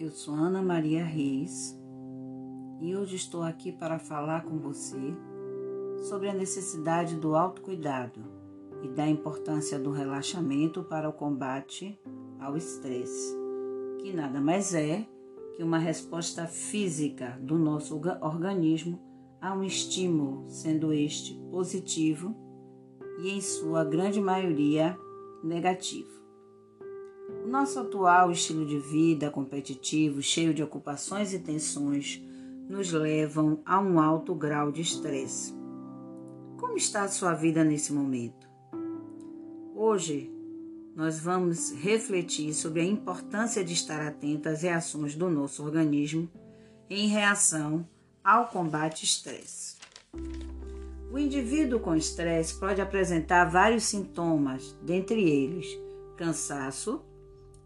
Eu sou Ana Maria Reis e hoje estou aqui para falar com você sobre a necessidade do autocuidado e da importância do relaxamento para o combate ao estresse, que nada mais é que uma resposta física do nosso organismo a um estímulo, sendo este positivo e, em sua grande maioria, negativo. O nosso atual estilo de vida competitivo, cheio de ocupações e tensões, nos levam a um alto grau de estresse. Como está a sua vida nesse momento? Hoje nós vamos refletir sobre a importância de estar atento às reações do nosso organismo em reação ao combate estresse. O indivíduo com estresse pode apresentar vários sintomas, dentre eles cansaço,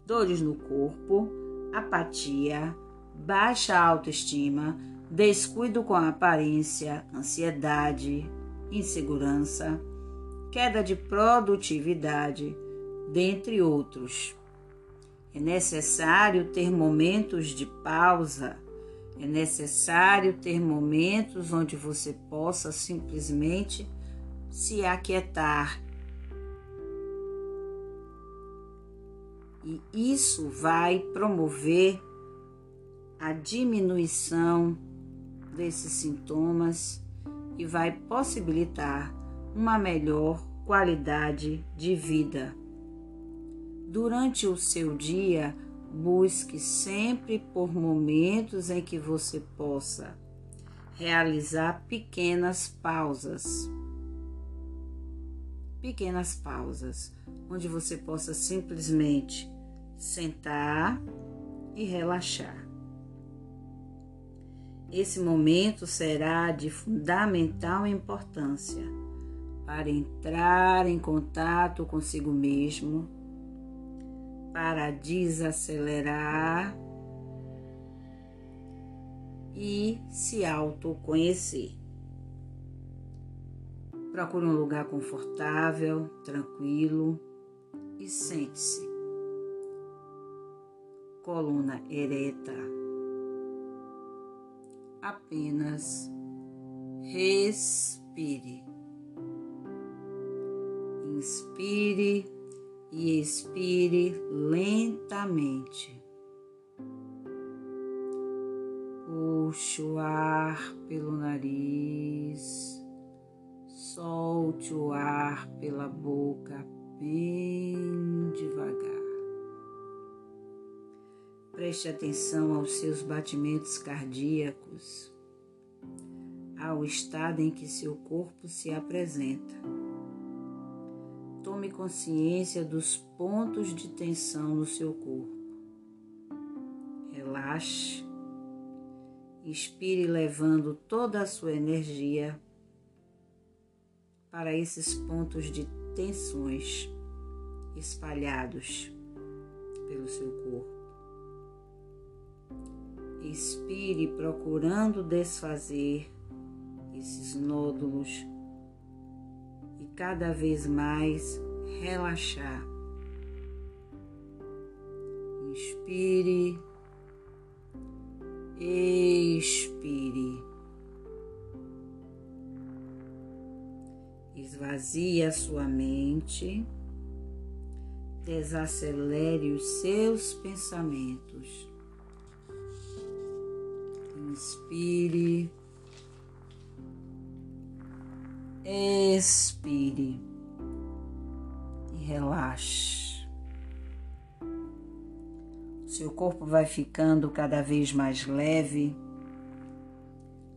dores no corpo, apatia, baixa autoestima, descuido com a aparência, ansiedade, insegurança, queda de produtividade, dentre outros. É necessário ter momentos de pausa, é necessário ter momentos onde você possa simplesmente se aquietar. E isso vai promover a diminuição desses sintomas e vai possibilitar uma melhor qualidade de vida. Durante o seu dia, busque sempre por momentos em que você possa realizar pequenas pausas. Pequenas pausas, onde você possa simplesmente sentar e relaxar. Esse momento será de fundamental importância para entrar em contato consigo mesmo, para desacelerar e se autoconhecer. Procure um lugar confortável, tranquilo e sente-se. Coluna ereta apenas respire. Inspire e expire lentamente. Puxe o ar pelo nariz, solte o ar pela boca bem devagar. Preste atenção aos seus batimentos cardíacos, ao estado em que seu corpo se apresenta. Tome consciência dos pontos de tensão no seu corpo. Relaxe. Inspire levando toda a sua energia para esses pontos de tensões espalhados pelo seu corpo. Expire procurando desfazer esses nódulos e cada vez mais relaxar. Inspire, expire. Esvazie a sua mente, desacelere os seus pensamentos. Inspire. Expire. E relaxe. Seu corpo vai ficando cada vez mais leve,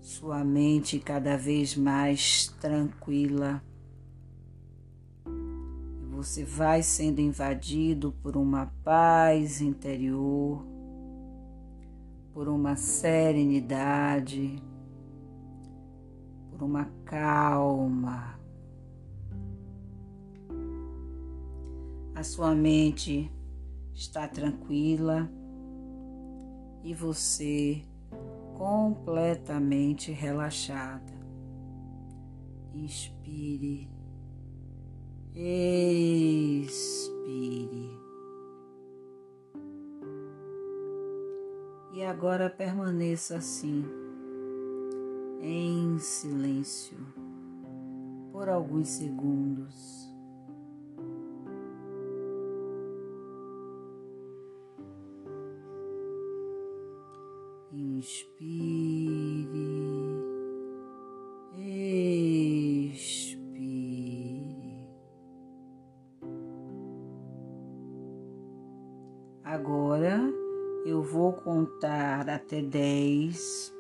sua mente cada vez mais tranquila. Você vai sendo invadido por uma paz interior por uma serenidade, por uma calma. A sua mente está tranquila e você completamente relaxada. Inspire. E agora permaneça assim, em silêncio, por alguns segundos. Inspire, vou contar até dez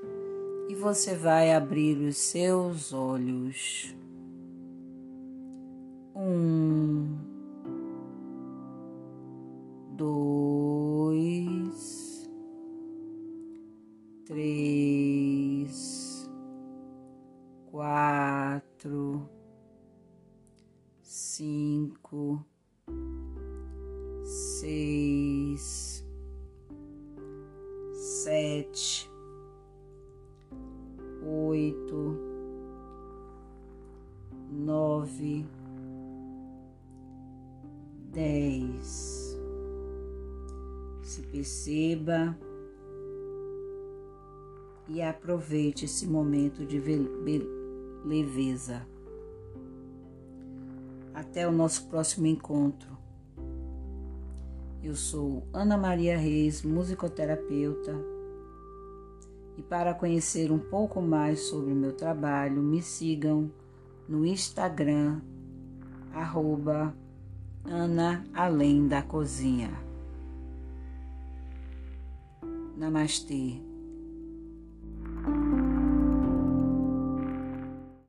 e você vai abrir os seus olhos. Um, dois, três, quatro, cinco, sete, oito, nove, dez. Se perceba e aproveite esse momento de leveza. Até o nosso próximo encontro. Eu sou Ana Maria Reis, musicoterapeuta e para conhecer um pouco mais sobre o meu trabalho, me sigam no Instagram, arroba Ana Além da Cozinha. Namastê.